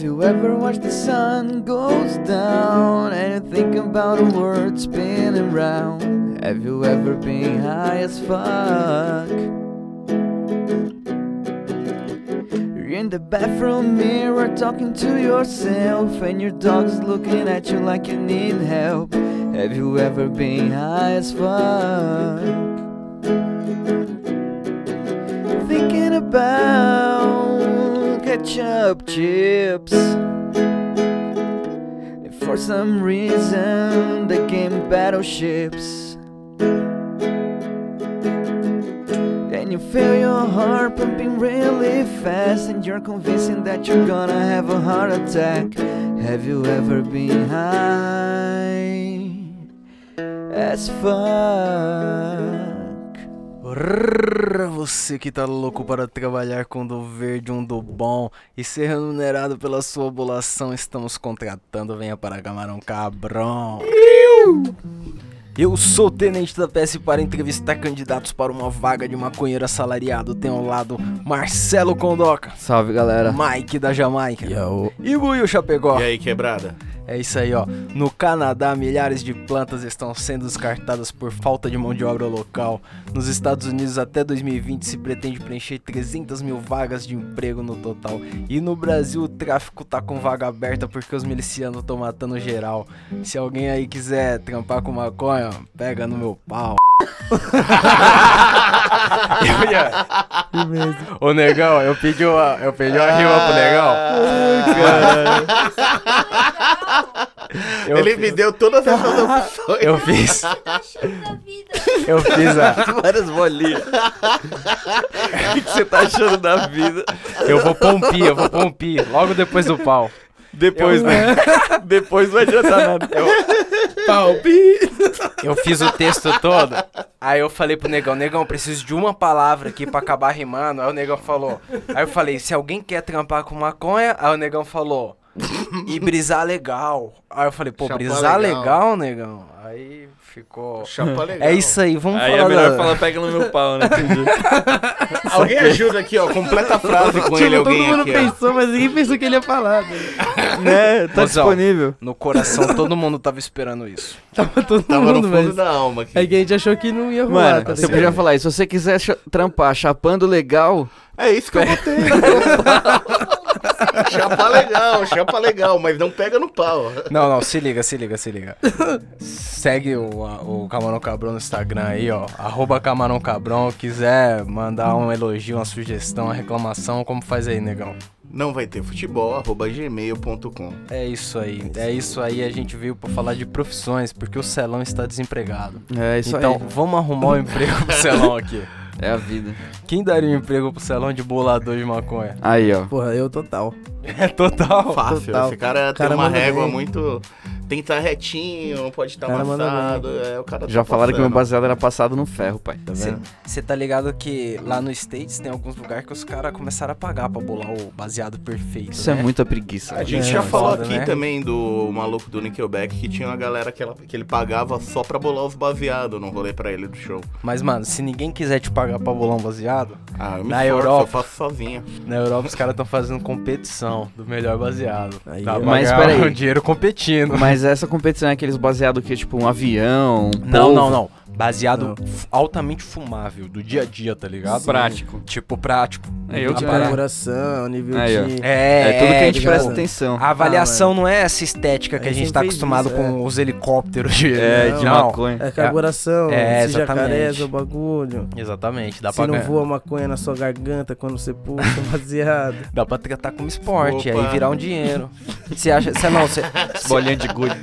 Have you ever watched the sun goes down and you think about the world spinning round? Have you ever been high as fuck? You're in the bathroom mirror talking to yourself, and your dog's looking at you like you need help. Have you ever been high as fuck? Ketchup chips. And For some reason, they came battleships. And you feel your heart pumping really fast, and you're convincing that you're gonna have a heart attack. Have you ever been high as fuck? Você que tá louco para trabalhar com do verde, um do bom e ser remunerado pela sua bolação, estamos contratando. Venha para Camarão Cabrão. Eu sou o tenente da PS para entrevistar candidatos para uma vaga de maconheiro assalariado. Tenho ao lado Marcelo Condoca, Salve galera. Mike da Jamaica Yo. e Buiu Chapegó. E aí, quebrada? É isso aí, ó. No Canadá, milhares de plantas estão sendo descartadas por falta de mão de obra local. Nos Estados Unidos, até 2020, se pretende preencher 300 mil vagas de emprego no total. E no Brasil, o tráfico tá com vaga aberta porque os milicianos estão matando geral. Se alguém aí quiser trampar com maconha, pega no meu pau. eu. Ô negão, eu pedi uma, eu pedi uma rima pro negão. Eu Ele fiz- me deu todas essas opções. Eu fiz. Eu fiz a. Várias bolinhas. O que você tá achando da vida? Eu vou pompir, eu vou pompir. Logo depois do pau. Depois, né? Depois não adianta nada. Eu fiz o texto todo. Aí eu falei pro negão, negão, preciso de uma palavra aqui pra acabar rimando. Aí o negão falou. Aí eu falei, se alguém quer trampar com maconha, aí o negão falou. E brisar legal. Aí eu falei, pô, Chapar brisar legal. legal. negão. Aí ficou. Chapa legal. É isso aí, vamos Aí falar. é melhor da- falar pega no meu pau, né? Alguém ajuda aqui, ó. Completa a frase com ele, alguém todo mundo aqui, ó. pensou, mas ninguém pensou que ele ia falar. né? Tá Mozão. disponível. No coração, todo mundo tava esperando isso. Tava todo Tava no mundo, fundo mas... da alma aqui. É que a gente achou que não ia rolar, Mano, tá você ligado? podia falar isso. Se você quiser trampar chapando legal, É isso que eu botei. Chapa legal, chapa legal, mas não pega no pau. Não, não, se liga, se liga, se liga. Segue o, a- o Camarão Cabrão no Instagram aí, ó. Arroba Camarão Cabrão. Quiser mandar um elogio, uma sugestão, uma reclamação, como faz aí, negão? Não vai ter futebol, arroba gmail.com. É isso aí. É isso aí, a gente veio pra falar de profissões, porque o Celão está desempregado. é isso então, aí. vamos arrumar um emprego pro Celão aqui. É a vida. Quem daria um emprego pro Celão de bolador de maconha? Aí, ó. Porra, eu total. É total. Fácil. Total. Esse cara, Cara tem uma régua bem. muito. Tem que estar retinho, não pode estar Cara amassado. É, o cara Já tá falaram que meu passando. baseado era passado no ferro, pai. Tá vendo? Você tá ligado que lá no States tem alguns lugares que os caras começaram a pagar pra bolar o baseado perfeito. Isso é né? muita preguiça. A gente É, já falou foda, aqui né? também do maluco do Nickelback que tinha uma galera que, ela- que ele pagava só pra bolar os baseados no rolê pra ele do show. Mas, mano, se ninguém quiser te pagar pra bolar um baseado, Ah, eu me Na esforço, Europa. eu faço sozinho. na Europa os caras estão fazendo competição do melhor baseado. Aí, pra Mas, peraí. um dinheiro competindo. Mas essa competição é aqueles baseados que tipo um avião, um Não, polvo. não, não. Baseado f- altamente fumável, do dia a dia, tá ligado? Prático. Tipo, prático. É, eu A que- parada- Carburação, nível Aí, ó. de... É, É, tudo que a gente tipo, presta atenção. A avaliação não é essa estética que A a gente gente tá sempre fez acostumado isso, com os helicópteros de. É, de não. maconha. É carburação, É, se jacarés, exatamente. o bagulho. Exatamente, dá se pra, não ganhar- voa maconha na sua garganta quando você puxa baseado. dá pra tratar como esporte, Opa. aí virar um dinheiro. Você acha. Você não, você. Bolinha de gude.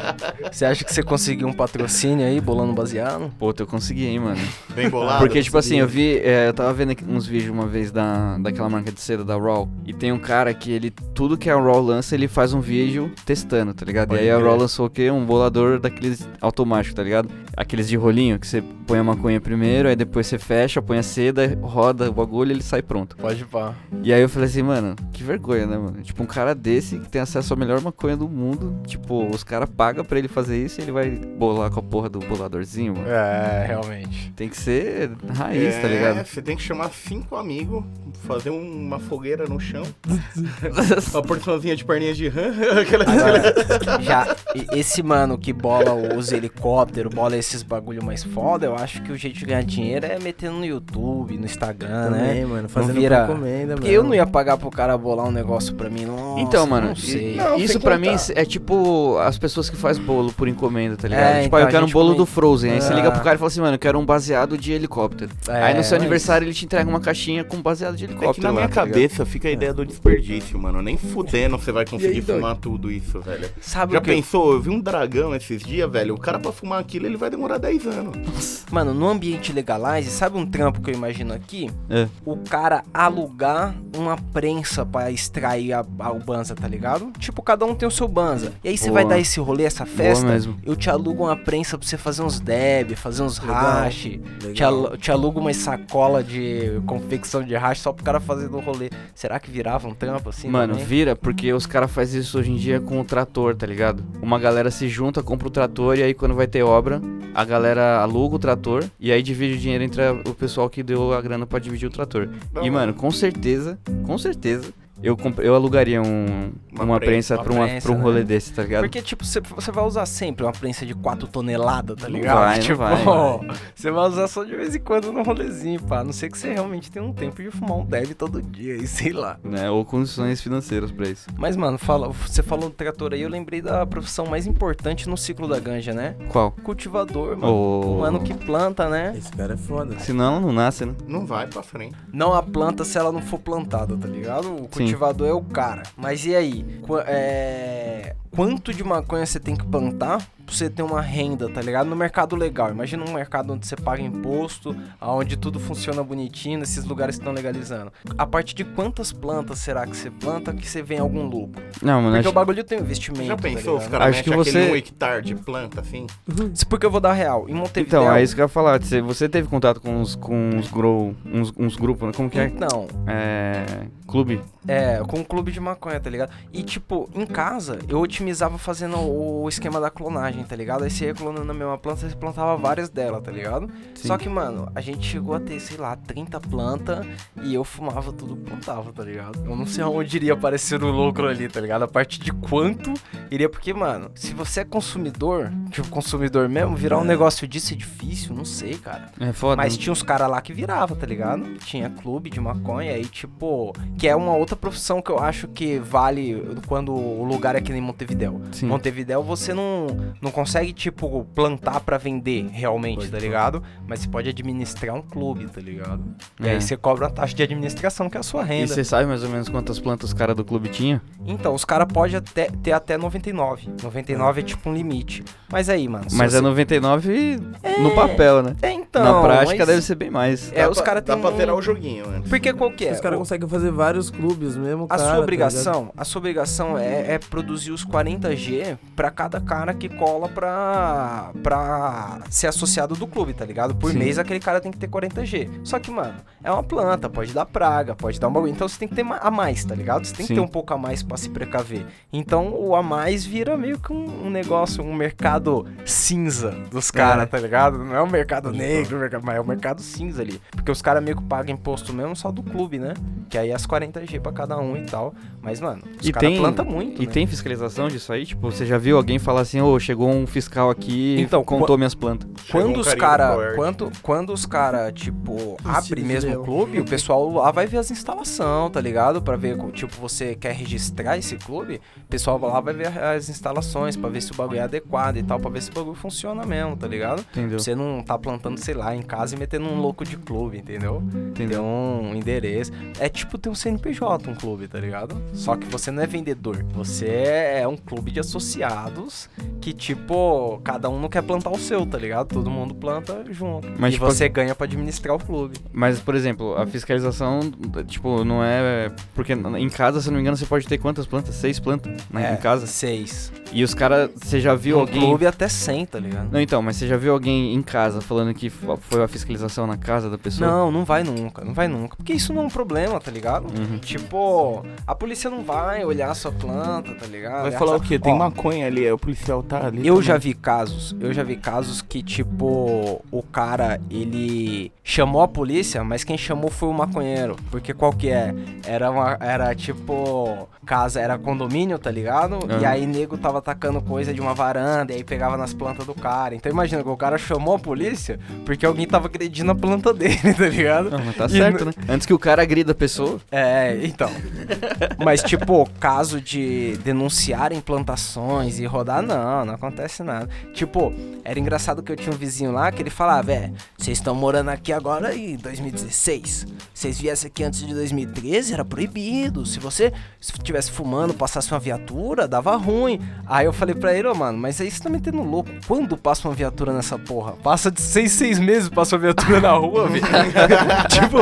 Você acha que você conseguiu um patrocínio aí, bolando baseado? Pô, eu consegui, hein, mano. Bem bolado. Porque, tipo assim, eu vi, é, eu tava vendo uns vídeos uma vez da, daquela marca de seda, da Raw, e tem um cara que ele, tudo que a Raw lança, ele faz um vídeo testando, tá ligado? Pode e aí a. Raw lançou o quê? Um bolador daqueles automáticos, tá ligado? Aqueles de rolinho, que você põe a maconha primeiro, aí depois você fecha, põe a seda, roda o bagulho e ele sai pronto. Pode pá. E aí eu falei assim, mano, que vergonha, né, mano? Tipo, um cara desse que tem acesso à melhor maconha do mundo, tipo, os caras pagam pra ele fazer isso e ele vai bolar com a porra do boladorzinho, mano. É, É, realmente. Tem que ser raiz, tá É, ligado? Você tem que chamar cinco amigos, fazer um- uma fogueira no chão, uma porçãozinha de perninhas de rã, aquela... Agora, já, esse mano que bola os helicópteros, bola esses bagulho mais foda, eu acho que o jeito de ganhar dinheiro é metendo no YouTube, no Instagram, Também, né? mano. Fazendo vira- encomenda, Porque eu não ia pagar pro cara bolar um negócio pra mim, nossa, Então, mano, não sei. Não, isso pra mim é tipo as pessoas que faz bolo por encomenda, tá ligado? É, tipo, então, eu quero um bolo come- do Frozen. Aí você Ah. liga pro cara e fala assim, mano, eu quero um baseado de helicóptero. É, aí no seu mas- aniversário ele te entrega uma caixinha com baseado de É helicóptero. que na lá, minha tá ligado? cabeça fica a ideia do desperdício, mano. Nem fudendo você vai conseguir aí, doido? fumar tudo isso, velho. Sabe Já o que? pensou? Eu vi um dragão esses dias, velho. O cara pra fumar aquilo, ele vai demorar 10 anos. Mano, no ambiente legalize, sabe um trampo que eu imagino aqui? É. O cara alugar uma prensa pra extrair a, a- o banza, tá ligado? Tipo, cada um tem o seu banza. E aí você vai dar esse rolê, essa festa, mesmo. eu te alugo uma prensa pra você fazer uns deb, fazer uns Legal. hash. Te, alu- te alugo uma sacola de confecção de hash só pro cara fazer no rolê. Será que virava um trampo assim? Mano, também? vira porque os caras fazem isso hoje em dia com o trator, tá ligado? Uma galera se junta, compra o trator e aí quando vai ter obra, a galera aluga o trator e aí divide o dinheiro entre a- o pessoal que deu a grana pra dividir o trator. E, mano, com certeza, com certeza, eu, comp- eu alugaria um, Uma uma, prensa, prensa, uma pra, uma, prensa, pra um rolê né? desse, tá ligado? Porque, tipo, você, vai usar sempre uma prensa de 4 toneladas, tá ligado? vai, tipo, vai, você vai usar só de vez em quando no rolezinho, pá. A não ser que você realmente tenha um tempo de fumar um dev todo dia e sei lá. Né? Ou condições financeiras pra isso. Mas, mano, fala, você falou do trator aí, eu lembrei da profissão mais importante no ciclo da ganja, né? Qual? Cultivador, mano. O mano que planta, né? Esse cara é foda. Senão ela não nasce, né? Não vai pra frente. Não a planta se ela não for plantada, tá ligado? O cultivador é o cara. Mas e aí? Qu- é, Quanto de maconha você tem que plantar pra você ter uma renda, tá ligado? No mercado legal. Imagina um mercado onde você paga imposto, onde tudo funciona bonitinho, nesses lugares que estão legalizando. A partir de quantas plantas será que você planta que você vê algum lucro? Não, mano, Porque acho... o bagulho tem investimento. Já tá pensou? Os ligado? caras que aquele você- um hectare de planta, assim? Isso porque eu vou dar real. Em Montevideo. Então, é isso que eu ia falar. Você, você teve contato com uns, com uns, grow, uns, uns grupos, né? Como que é? Então, É. Clube? É, com um clube de maconha, tá ligado? E tipo, em casa, eu otimizava fazendo o esquema da clonagem, tá ligado? Aí você ia clonando a mesma planta, você plantava várias delas, tá ligado? Sim. Só que, mano, a gente chegou a ter, sei lá, 30 plantas e eu fumava tudo que plantava, tá ligado? Eu não sei aonde iria aparecer o lucro ali, tá ligado? A partir de quanto iria. Porque, mano, se você é consumidor, tipo, consumidor mesmo, virar um negócio disso é difícil, não sei, cara. É foda. Mas né? tinha uns caras lá que virava, tá ligado? Tinha clube de maconha e tipo, que é uma outra profissão que eu acho que vale quando o lugar é que nem Montevidéu. Sim. Montevidéu você não, não consegue, tipo, plantar pra vender realmente, Pode tá ligado? Mas você pode administrar um clube, tá ligado? E É. aí você cobra uma taxa de administração, que é a sua E renda. você sabe mais ou menos quantas plantas os caras do clube tinham? Então, os caras podem até, ter até 99. 99 é tipo um limite. Mas aí, mano. Mas você... é 99 no papel, né? É, então. Na prática mas- deve ser bem mais. É, Dá os pra- caras Dá têm pra um- zerar o joguinho antes. Porque qual que é? Os caras O- conseguem fazer vários clubes mesmo, A cara, sua tá obrigação, a sua obrigação é, é produzir os 40G pra cada cara que cola pra, pra ser associado do clube, tá ligado? Por Sim. mês aquele cara tem que ter 40G. Só que, mano, é uma planta, pode dar praga, pode dar um bagulho. Então você tem que ter ma- a mais, tá ligado? Você tem que Sim. ter um pouco a mais pra se precaver. Então o a mais vira meio que um, um negócio, um mercado cinza dos caras, É. tá ligado? Não é um mercado negro, mercado- mas é um mercado cinza ali. Porque os caras meio que pagam imposto mesmo só do clube, né? Que aí é as 40G pra cada um e tal. Mas, mano, os E caras tem- plantam muito. E né? tem fiscalização disso aí? Tipo, você já viu alguém falar assim, ô, chegou um fiscal aqui e Então, contou minhas plantas. Quando um os cara, quando, quando os cara, tipo, abre mesmo o clube, o pessoal lá vai ver as instalações, tá ligado? Pra ver, tipo, você quer registrar esse clube, o pessoal lá vai ver as instalações, pra ver se o bagulho é adequado e tal, pra ver se o bagulho funciona mesmo, tá ligado? Entendeu? Você não tá plantando, sei lá, em casa e metendo um louco de clube, entendeu? Entendeu? um endereço. É tipo ter um CNPJ, um clube, tá ligado? Só que você não é vendedor. Você é um clube de associados que, tipo, cada um não quer plantar o seu, tá ligado? Todo mundo planta junto. Mas, e tipo, você ganha pra administrar o clube. Mas, por exemplo, a fiscalização, tipo, não é. Porque em casa, se não me engano, você pode ter quantas plantas? Seis plantas né, é, em casa? Seis. E os caras, você já viu No alguém... clube até 100, tá ligado? Não, então, mas você já viu alguém em casa falando que foi a fiscalização na casa da pessoa? Não, não vai nunca, não vai nunca. Porque isso não é um problema, tá ligado? Uhum. Tipo, a polícia não vai olhar a sua planta, tá ligado? Vai falar o quê? Tem Ó, maconha ali, aí o policial tá ali. Eu também. já vi casos, eu já vi casos que, tipo, o cara, ele chamou a polícia, mas quem chamou foi o maconheiro. Porque qual que é? Era, uma, era tipo, casa, era condomínio, tá ligado? E Aham. aí nego tava atacando coisa de uma varanda, e aí pegava nas plantas do cara. Então imagina que o cara chamou a polícia porque porque alguém tava agredindo a planta dele, tá ligado? Não, mas tá e certo, né? Antes que o cara agrida a pessoa. É, então. mas, tipo, caso de denunciar implantações e rodar, não, não acontece nada. Tipo, era engraçado que eu tinha um vizinho lá que ele falava, é, vocês estão morando aqui agora em 2016. Vocês viessem aqui antes de 2013, era proibido. Se você estivesse fumando, passasse uma viatura, dava ruim. Aí eu falei pra ele, ô, oh, mano, mas aí você tá metendo louco. Quando passa uma viatura nessa porra? Passa de 6, 6 meses passou viatura na rua, velho. tipo,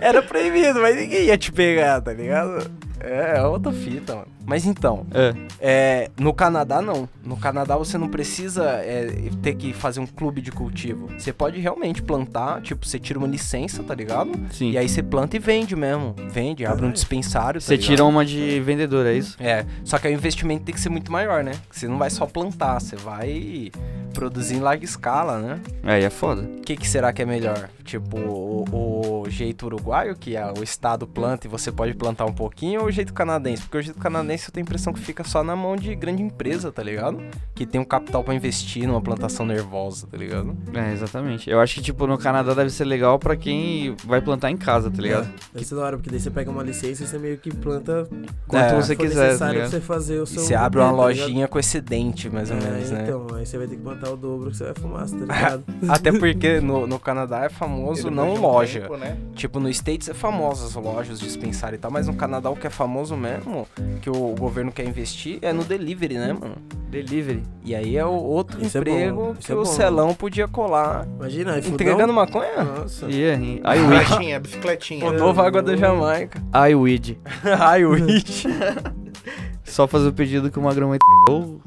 era proibido, mas ninguém ia te pegar, tá ligado? É, é outra fita, mano. Mas então, É. é, no Canadá não. No Canadá você não precisa é, ter que fazer um clube de cultivo. Você pode realmente plantar, tipo, você tira uma licença, tá ligado? Sim. E aí você planta e vende mesmo. Vende, abre um dispensário. tá Você ligado? tira uma de vendedor, é isso? É, só que aí o investimento tem que ser muito maior, né? Você não vai só plantar, você vai produzir em larga escala, né? Aí é foda. O que, que será que é melhor? Tipo, o, o jeito uruguaio, que é o estado planta e você pode plantar um pouquinho, ou o jeito canadense? Porque o jeito canadense eu tenho a impressão que fica só na mão de grande empresa, tá ligado? Que tem um capital pra investir numa plantação nervosa, tá ligado? É, exatamente. Eu acho que, tipo, no Canadá deve ser legal pra quem vai plantar em casa, tá ligado? Deve ser da hora, porque daí você pega uma licença e você meio que planta Quanto É. você quiser, tá necessário pra ligado? você fazer o E seu. você abre uma tá lojinha com excedente, mais ou É, menos, né? Então, aí você vai ter que plantar o dobro que você vai fumar, tá ligado? Até porque no, no Canadá é famoso não um loja. tempo, né? Tipo, no States é famoso as lojas, dispensário e tal, mas no Canadá o que é famoso mesmo, que o governo quer investir, é no delivery, né, mano? Delivery. E aí é o outro Isso é emprego bom, que é o bom. celão podia colar Imagina, aí entregando maconha. Nossa. E aí, iWeed. Bicicletinha, bicicletinha. O novo água da Jamaica. Ai, o It. Só fazer o pedido que o Magrão vai ou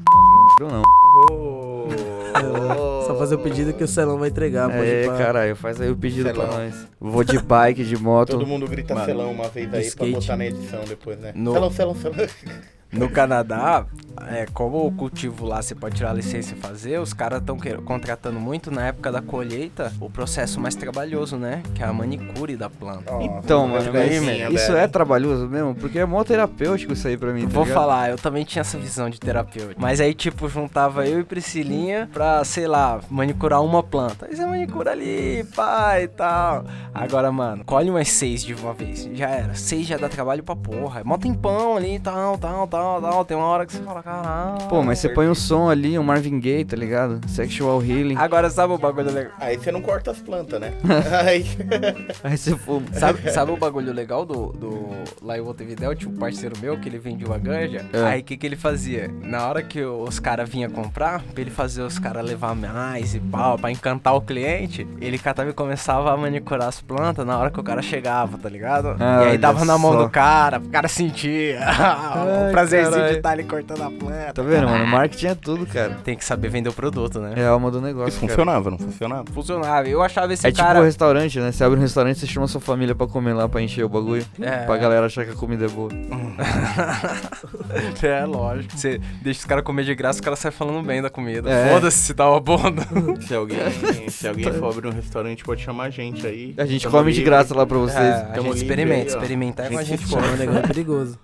ou não. Oh, Só fazer o pedido que o Celão vai entregar. É, caralho, faz aí o pedido pra Selão. nós. Vou de bike, de moto. Todo mundo grita Mano, selão uma vez aí skate. pra botar na edição depois, né? No- Selão, selão, selão. No Canadá, é, como o cultivo lá você pode tirar a licença e fazer, os caras estão contratando muito na época da colheita o processo mais trabalhoso, né? Que é a manicure da planta. Então, mano, mas Pezinha, isso velho. é trabalhoso mesmo? Porque é mó terapêutico isso aí pra mim, tá Vou ligado? falar, eu também tinha essa visão de terapeuta. Mas aí, tipo, juntava eu e Priscilinha pra, sei lá, manicurar uma planta. Aí você manicura ali, pá e tal. Agora, mano, colhe umas seis de uma vez. Já era. Seis já dá trabalho pra porra. É mó tempão ali, tal, tal, tal, tal. Tem uma hora que você fala, caralho. Pô, mas você põe um som ali, um Marvin Gaye, tá ligado? Sexual Healing. Agora, sabe o bagulho legal? Aí você não corta as plantas, né? aí... Aí você fuma. Sabe, sabe o bagulho legal do, do lá em Montevidéu? Tinha um parceiro meu que ele vendia uma ganja. É. Aí o que, que ele fazia? Na hora que os caras vinham comprar, pra ele fazer os caras levar mais e pau, pra encantar o cliente, ele catava e começava a manicurar as plantas na hora que o cara chegava, tá ligado? Ah, e aí dava na mão só. do cara, o cara sentia o Ai, prazerzinho de ali cortando a planta. Tá vendo, mano? Marketing é tudo, cara. Tem que saber vender o produto, né? É a alma do E negócio, cara. funcionava, não funcionava? Funcionava. Eu achava esse É tipo cara. um restaurante, né? Você abre um restaurante, você chama sua família pra comer lá, pra encher o bagulho. É. Pra galera achar que a comida é boa. é, lógico. Você deixa os caras comer de graça, os caras saem falando bem da comida. É. Foda-se se tá uma não. Se alguém, se alguém for abrir um restaurante, pode chamar a gente aí. A gente Tamo come de livre. graça lá pra vocês. É, a gente experimenta, aí, ó. experimentar é com a Gente gente se Pô, come. o negócio é perigoso.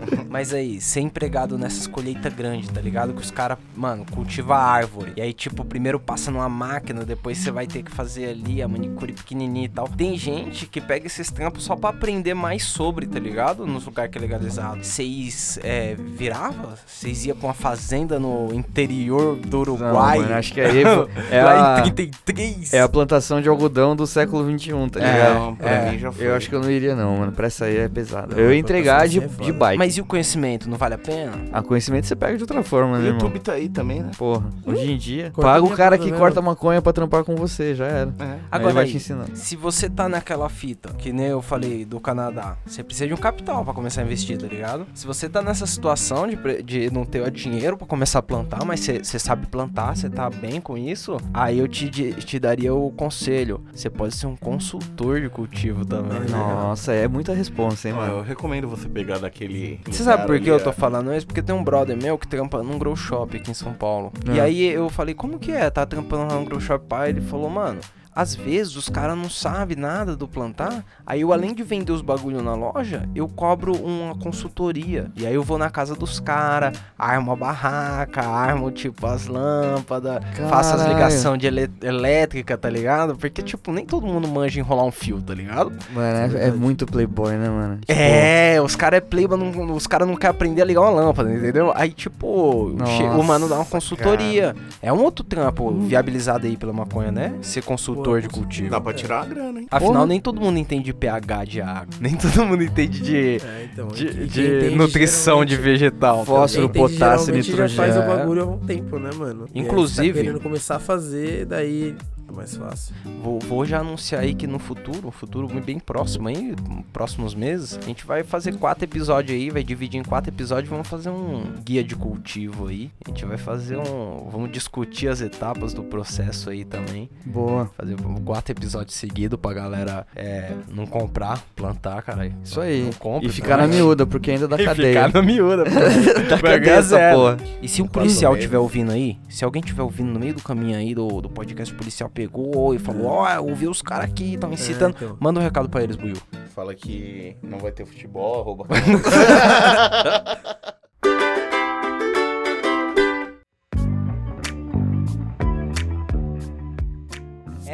Mas aí, ser empregado nessas colheitas grandes, tá ligado? Que os caras, mano, cultiva árvore. E aí, tipo, primeiro passa numa máquina, depois você vai ter que fazer ali a manicure pequenininha e tal. Tem gente que pega esses trampos só pra aprender mais sobre, tá ligado? Nos lugares que é legalizado. Vocês é, virava? Vocês iam pra uma fazenda no interior do Não, Uruguai? mano, acho que aí pô, é lá a, em 33? é a plantação de algodão do século XXI, tá É, ligado? Não, pra é. mim já foi. Eu acho que eu não iria não, mano. Pra essa aí é pesado. Não, eu a ia entregar de, de é foda. bike. Mas e o conhecimento? Não vale a pena? A conhecimento você pega de outra forma, O né, irmão? YouTube tá aí também, né? Porra, hoje em dia. Corta Paga o cara que mesmo. corta maconha pra trampar com você, já era. É. Aí Agora ele vai aí, te ensinar. se você tá naquela fita, que nem eu falei do Canadá, você precisa de um capital pra começar a investir, tá ligado? Se você tá nessa situação de, de não ter dinheiro pra começar a plantar, mas você sabe plantar, você tá bem com isso, aí eu te, te daria o conselho. Você pode ser um consultor de cultivo também. né? Nossa, é muita responsa, hein, mano. eu recomendo você pegar daquele. Você sabe por que eu tô é, falando isso? Porque tem um brother meu que trampa num grow shop aqui em São Paulo. E É. aí eu falei, como que é? Tá trampando lá no grow shop pai? Ele falou, mano, às vezes os caras não sabem nada do plantar. Aí eu, além de vender os bagulho na loja, eu cobro uma consultoria. E aí eu vou na casa dos caras, armo a barraca, armo, tipo, as lâmpadas, faço as ligação de elétrica, tá ligado? Porque, tipo, nem todo mundo manja enrolar um fio, tá ligado? Mano, é, é muito playboy, né, mano? Tipo, É, os caras é playboy, não- os caras não querem aprender a ligar uma lâmpada, entendeu? Aí, tipo, che- o mano dá uma Nossa, consultoria. É um outro trampo viabilizado aí pela maconha, né? Ser consultor Pô, de cultivo. Dá pra tirar a grana, hein? Afinal, Porra. nem todo mundo entende de pH de água. Nem todo mundo entende de, É, então. de, de nutrição de vegetal. tá Fósforo, ligado? Quem entende potássio, geralmente já faz o nitrogênio. bagulho há um tempo, né, mano? E aí Inclusive- tá querendo começar a fazer, daí é mais fácil. Vou, vou já anunciar aí que no futuro, um futuro bem próximo aí, próximos meses, a gente vai fazer quatro episódios aí, vai dividir em quatro episódios, vamos fazer um guia de cultivo aí. A gente vai fazer um, vamos discutir as etapas do processo aí também. Boa. Fazer quatro episódios seguidos pra galera é, não comprar, plantar, caralho. Isso aí. Não compra, E ficar na também. miúda, porque ainda dá E cadeia. ficar na miúda, Vai cadeia essa porra. E se um policial estiver ouvindo aí, se alguém estiver ouvindo no meio do caminho aí do, do podcast, policial pegou e falou: Ó, eu ouvi os caras aqui, estão incitando. É, então. Manda um recado pra eles, Buiu. Fala que não vai ter futebol, arroba.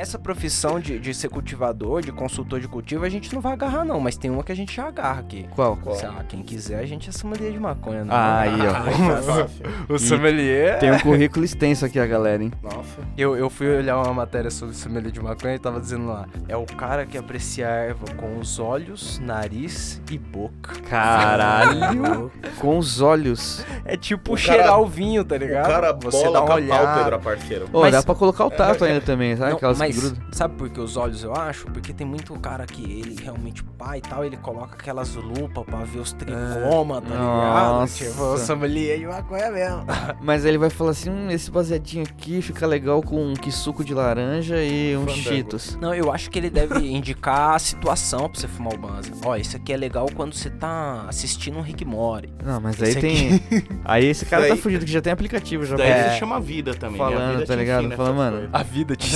Essa profissão de, de ser cultivador, de consultor de cultivo, a gente não vai agarrar, não, mas tem uma que a gente já agarra aqui. Qual? Qual? Sei lá, quem quiser, a gente é sommelier de maconha, né? Ah, aí, ó. Fácil. o sommelier. Tem um currículo extenso aqui, a galera, hein? Nossa. Eu, eu fui olhar uma matéria sobre sommelier de maconha e tava dizendo lá: é o cara que aprecia a erva com os olhos, nariz e boca. Caralho. Com os olhos. É tipo O cheirar cara- o vinho, tá O ligado? cara Você bola dá uma olhada. pálpebra, parceiro. Ô, Mas- dá pra colocar o tato ainda também, sabe? Não, Aquelas que mas sabe por que os olhos eu acho? Porque tem muito cara que ele realmente pai e tal, ele coloca aquelas lupas pra ver os tricomas, tá ligado? Nossa. Tipo, sommelier de maconha mesmo. Mas ele vai falar assim, hum, esse baseadinho aqui fica legal com um suco de laranja e uns Fandango. cheetos. Não, eu acho que ele deve indicar a situação pra você fumar o banza. Ó, isso aqui é legal quando você tá assistindo um Rick Mori. Não, mas aí tem... Aí esse cara Daí- tá fudido, que já tem aplicativo já. Daí pra- É. ele chama vida também. a Falando, vida tá ligado? ensina Fala, essas mano. A vida te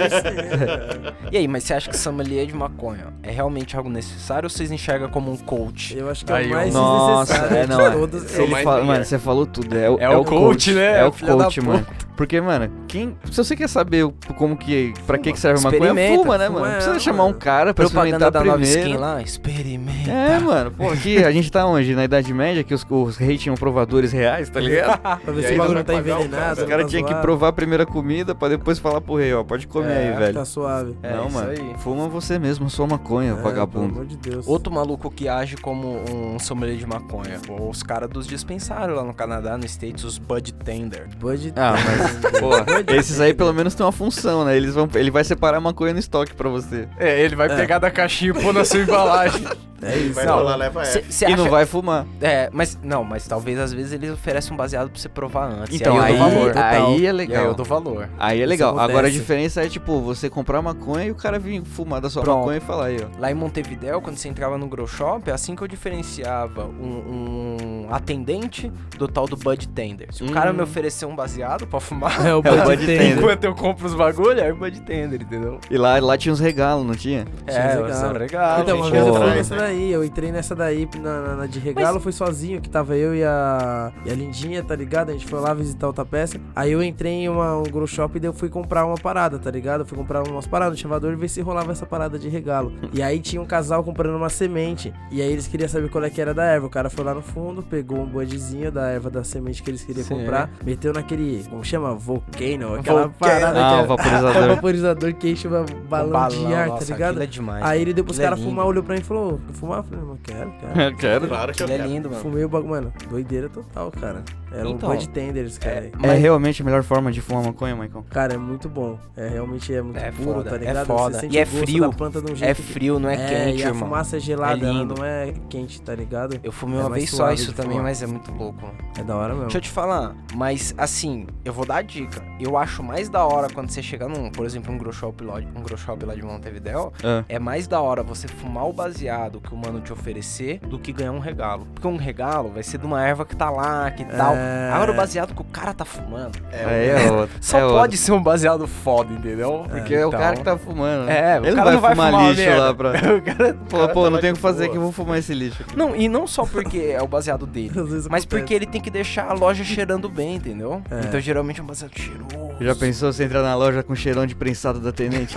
E aí, mas você acha que sommelier de maconha é realmente algo necessário ou vocês enxergam como um coach? Eu acho que é Aí, o mais Nossa, necessário é, de não, é. todos. Ele fala, mano, você falou tudo. É, o- É o coach, né? É o Filha coach, puta. mano. Porque, mano, quem, se você quer saber como que. Pra que, que serve a maconha, Experimenta, fuma, né, fuma mano? Não ela, precisa chamar um cara pra Propaganda experimentar da nova skin primeiro. lá, experimenta. É, mano, pô, aqui a gente tá onde? Na Idade Média, que os, os reis tinham provadores reais, tá ligado? Pra ver se o bagulho não tá envenenado. cara. Os não caras tá tinham que provar a primeira comida pra depois falar pro rei, ó, pode comer É, aí, velho. Tá suave. É não, isso mano, aí. fuma você mesmo, sua maconha, É, Pelo vagabundo. amor de Deus. Outro maluco que age como um sommelier de maconha. Os caras dos dispensários lá no Canadá, no States, os Bud Tender. Bud Ah, mas, pô, esses aí pelo menos tem uma função, né? Eles vão, ele vai separar a maconha no estoque pra você. É, ele vai É. pegar da caixinha e pôr na sua embalagem. É isso. Vai Não, rolar, leva Cê- cê E acha... não vai fumar. É, mas não, mas talvez às vezes eles oferecem um baseado pra você provar antes. Então, e aí, aí, eu dou valor. aí é E aí legal. eu dou valor. Aí é legal. Agora a diferença é, tipo, você comprar maconha e o cara vir fumar da sua Pronto. maconha e falar aí, ó. Lá em Montevidéu, quando você entrava no grow shop, é assim que eu diferenciava um, um atendente do tal do Bud Tender. Se o Hum. cara me oferecer um baseado pra fumar, É o É o Bud Bud Tender. Enquanto eu compro os bagulho, é o Bud Tender, entendeu? E lá, lá tinha uns regalos, não tinha? É, isso é legal. Então, uma vez eu fui nessa daí, eu entrei nessa daí na, na- na de regalo, fui sozinho, que tava eu e a, e a Lindinha, tá ligado? A gente foi lá visitar outra peça. Aí eu entrei em uma, um grow shop e daí eu fui comprar uma parada, tá ligado? Eu fui comprar umas paradas no chavador e ver se rolava essa parada de regalo. E aí tinha um casal comprando uma semente. E aí eles queriam saber qual é que era da erva. O cara foi lá no fundo, pegou pegou um budzinho da erva da semente que eles queriam Sim. comprar, meteu naquele, como chama? Volcano, aquela Volcano. parada Ah, que o é- vaporizador. é vaporizador que enche uma balão, Um de ar, nossa, tá ligado? é demais. Aí ele deu pros é caras lindo. fumar, olhou pra mim e falou, quer fumar? Eu falei, mano, quero, quero. Eu quero. Claro que eu é quero. lindo, mano. Fumei o bagulho, mano, doideira total, cara. Era Então, um bud tender esse cara aí. É realmente a melhor forma de fumar maconha, Michael? Cara, é muito bom. É realmente é muito É puro, foda, tá é ligado? foda. Você sente E é frio. um É frio, não é, quente, e a irmão. fumaça é gelada, É não é quente, tá ligado? Eu fumei É uma vez só isso também, fumar. mas é muito louco. É da hora mesmo. Deixa eu te falar, mas assim, eu vou dar a dica. Eu acho mais da hora quando você chegar num, por exemplo, um grow shop lá, um grow shop lá de Montevideo, Ah, é mais da hora você fumar o baseado que o mano te oferecer do que ganhar um regalo. Porque um regalo vai ser de uma erva que tá lá, que tal. É. Agora o baseado que o cara tá fumando, aí é outro. só é pode ser um baseado foda, entendeu? Porque é o Então, cara que tá fumando. né? É, Ele o cara não vai fumar, uma lixo lá pra. O cara- Pô, cara pô, tá não tenho o que fazer boa. aqui, eu vou fumar esse lixo aqui. Não, e não só porque é o baseado dele. Mas acontece. porque ele tem que deixar a loja cheirando bem, entendeu? É. Então geralmente é um baseado cheiroso. Já pensou você entrar na loja com cheirão de prensado da tenente?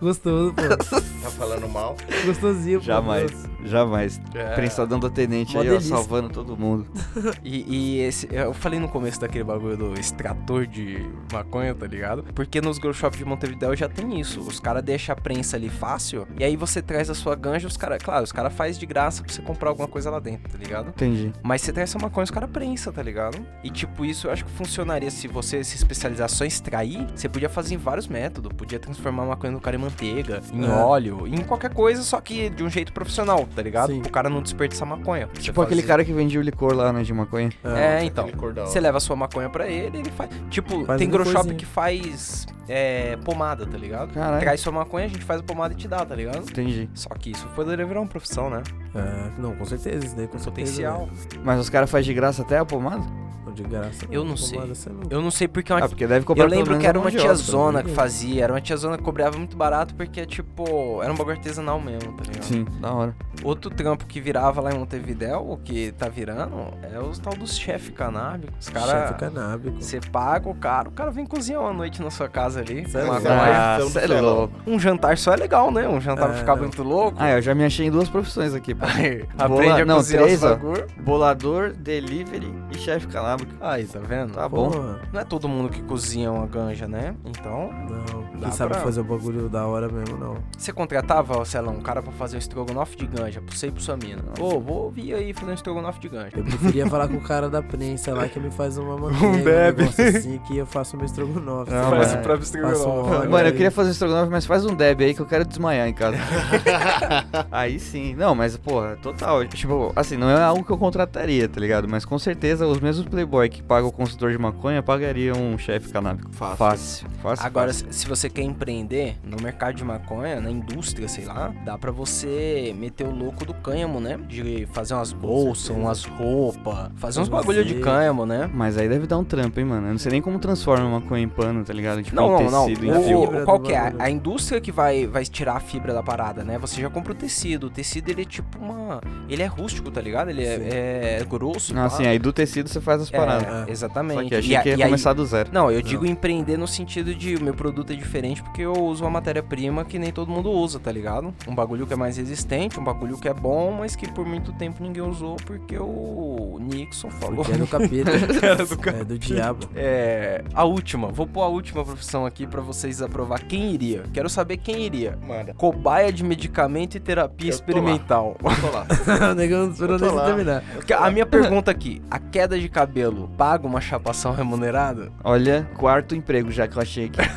Gostoso, pô. Tá falando mal. Gostosinho, pô. jamais, jamais. É. Prensadão da tenente Mó aí, ó, delícia. salvando todo mundo. E, e esse, eu falei no começo daquele bagulho do extrator de maconha, tá ligado? Porque nos grow shops de Montevideo já tem isso. Os caras deixam a prensa ali fácil. E aí você traz a sua ganja, os caras. Claro, os caras faz de graça pra você comprar alguma coisa lá dentro, tá ligado? Entendi. Mas você traz essa maconha, os caras prensa, tá ligado? E tipo, isso eu acho que funcionaria se você se especializar só em extrair. Você podia fazer em vários métodos. Podia transformar a maconha do cara em manteiga, em É. óleo, em qualquer coisa, só que de um jeito profissional, tá ligado? Sim. O cara não desperdiçar maconha. Tipo aquele cara que vendia o licor lá, né, de maconha. É, então. Da hora. Você leva a sua maconha pra ele, ele faz. Tipo, Faz tem um grow shop que faz é, pomada, tá ligado? Caralho. Traz sua maconha, a gente faz a pomada e te dá, tá ligado? Entendi. Só que isso poderia virar uma profissão, né? É, não, com certeza, isso daí com Potencial. certeza. Mas os caras fazem de graça até a pomada? Né? De graça. Eu não sei. Pomada, você não- Eu não sei porque é uma Ah, porque deve cobrar Eu lembro que era uma tiazona que né? fazia, era uma tiazona que cobrava muito barato porque, tipo, era um bagulho artesanal mesmo, tá ligado? Sim, da hora. Outro trampo que virava lá em Montevidéu, o que tá virando, é os tal dos chefe canábicos. Os Chefe caras. canábico. Você paga o cara, o cara vem cozinhar uma noite na sua casa ali. Sério? uma Ah, cê é sei lá. louco. Um jantar só é legal, né? Um jantar É, ficar não. muito louco. Ah, eu já me achei em duas profissões aqui, pô. Aí, Bola- aprende a não, cozinhar três, os ó. bagulho. Bolador, delivery e chefe canábico. Aí, tá vendo? Tá bom. Porra. Não é todo mundo que cozinha uma ganja, né? Então, Não, Dá quem sabe pra- fazer o bagulho da hora mesmo, não. você contratava, sei lá, um cara pra fazer um estrogonofe de ganja, pra você e pra sua mina. Ô, vou vir aí fazer um estrogonofe de ganja. Eu preferia falar com o cara da prensa lá que me faz uma manteiga, um bebe. negócio assim, que eu faço meu estrogonofe. Não, sabe? mas- Faz o próprio um estrogonofe. Mano, eu queria fazer um estrogonofe, mas faz um deb aí que eu quero desmaiar em casa. aí sim. Não, mas, porra, total. Tipo, assim, não é algo que eu contrataria, tá ligado? Mas com certeza os mesmos playboy que pagam o consultor de maconha pagariam um chefe canábico. Fácil. Fácil. Fácil. Agora, fácil. se você quer empreender no mercado de maconha, na indústria, sei lá, dá pra você meter o louco do cânhamo, né? De fazer umas bolsas, umas roupas, fazer uns bagulho de um cânhamo, né? Mas aí deve dar um trampo, hein, mano? Eu não sei nem como transforma maconha em pano, tá ligado? Tipo, Não, em não, não. tecido, em a fio. O, qual que é? A indústria que vai, vai tirar a fibra da parada, né? Você já compra o tecido. O tecido, ele é tipo uma... Ele é rústico, tá ligado? Ele é, é grosso. Ah, pá. sim, aí do tecido você faz as paradas. É, É. exatamente. Só que achei E que ia e aí- começar do zero. Não, eu digo empreender no sentido de o meu produto é diferente porque eu uso uma matéria-prima que nem todo mundo usa, tá ligado? Um bagulho que é mais resistente, um bagulho que é bom, mas que por muito tempo ninguém usou porque o Nixon falou. Porque é do capeta. Era do É do diabo. É, a última, vou pôr a última profissão aqui pra vocês aprovar quem iria. Quero saber quem iria. Manda. Cobaia de medicamento e terapia Eu tô experimental. Tô lá. o negão não esperou nem lá. terminar. A minha pergunta aqui, a queda de cabelo paga uma chapação remunerada? Olha, quarto emprego já que eu achei aqui.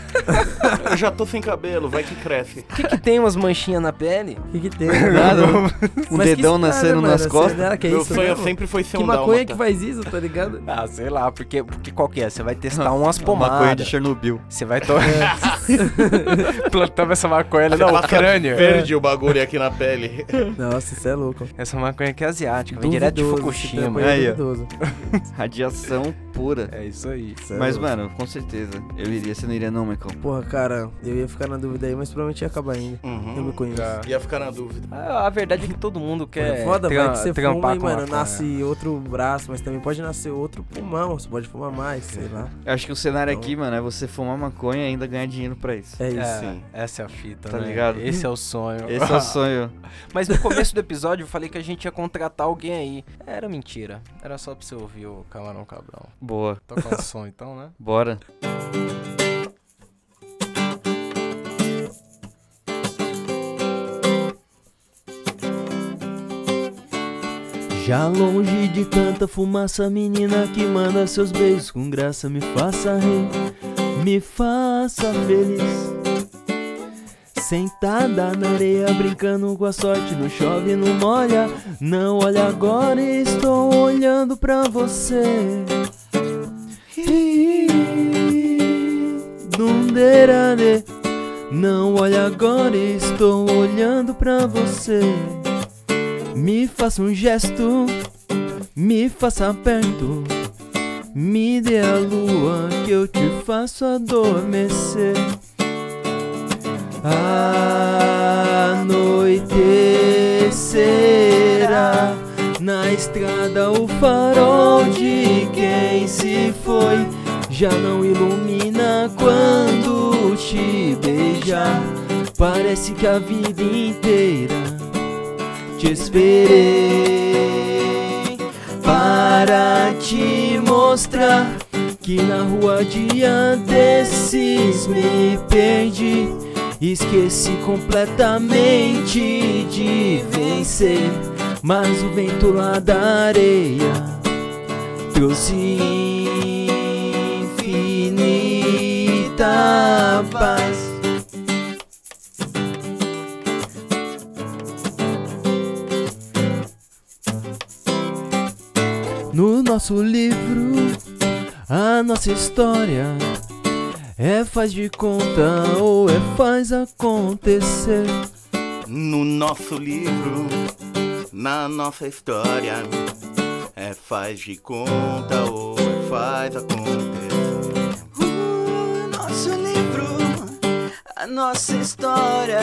Eu já tô sem cabelo, vai que cresce. O que, que tem umas manchinhas na pele? O que que tem? Nada, um Mas que dedão nada, nascendo mano, nas costas. Será que é Meu isso sonho mesmo? sempre foi ser Que um maconha dálmata. que faz isso, tá ligado? Ah, sei lá, porque, porque qual que é? Você vai testar umas Maconha de pomadas. Chernobyl. Você vai to... plantando essa maconha ali passa Ucrânia. Verde o bagulho aqui na pele. Nossa, isso é louco. Essa maconha aqui é asiática, vem direto de Fukushima. é Aí. Radiação pura. É isso aí. Isso é Mas, louco. mano, com certeza. Eu iria, você não iria não, Michael. Porra, cara, eu ia ficar na dúvida aí, mas provavelmente ia acabar ainda. Eu me Uhum. conheço. Ia ficar na dúvida. A, a verdade é que todo mundo quer é foda, tram- vai que você fuma e, mano, maconha. nasce outro braço, mas também pode nascer outro pulmão. Você pode fumar mais, sei lá. Eu acho que o cenário Então- aqui, mano, é você fumar maconha e ainda ganhar dinheiro pra isso. É isso. É, Sim. essa é a fita, Tá né? ligado? Esse é o sonho. Esse é o sonho. Mas no começo do episódio eu falei que a gente ia contratar alguém aí. Era mentira. Era só pra você ouvir o Camarão Cabrão. Boa. Toca um som então, né? Bora. Já longe de tanta fumaça, menina que manda seus beijos com graça, me faça rir, me faça feliz. Sentada na areia, brincando com a sorte, não chove, não molha. Não olha agora, estou olhando pra você. Ih, Dunderane. Não olha agora, estou olhando pra você. Me faça um gesto, me faça perto. Me dê a lua que eu te faço adormecer. Anoitecerá na estrada o farol de quem se foi. Já não ilumina quando te beijar. Parece que a vida inteira te esperei para te mostrar que na rua dia desses me perdi. Esqueci completamente de vencer, mas o vento lá da areia trouxe infinita paz. No nosso livro, a nossa história é faz de conta ou é faz acontecer. No nosso livro, na nossa história, é faz de conta ou é faz acontecer. O nosso livro, a nossa história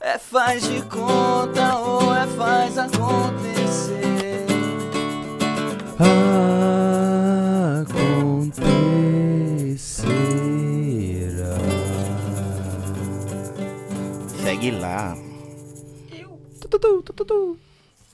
é faz de conta ou é faz acontecer. Acontecerá. Lá. Tu, tu, tu, tu.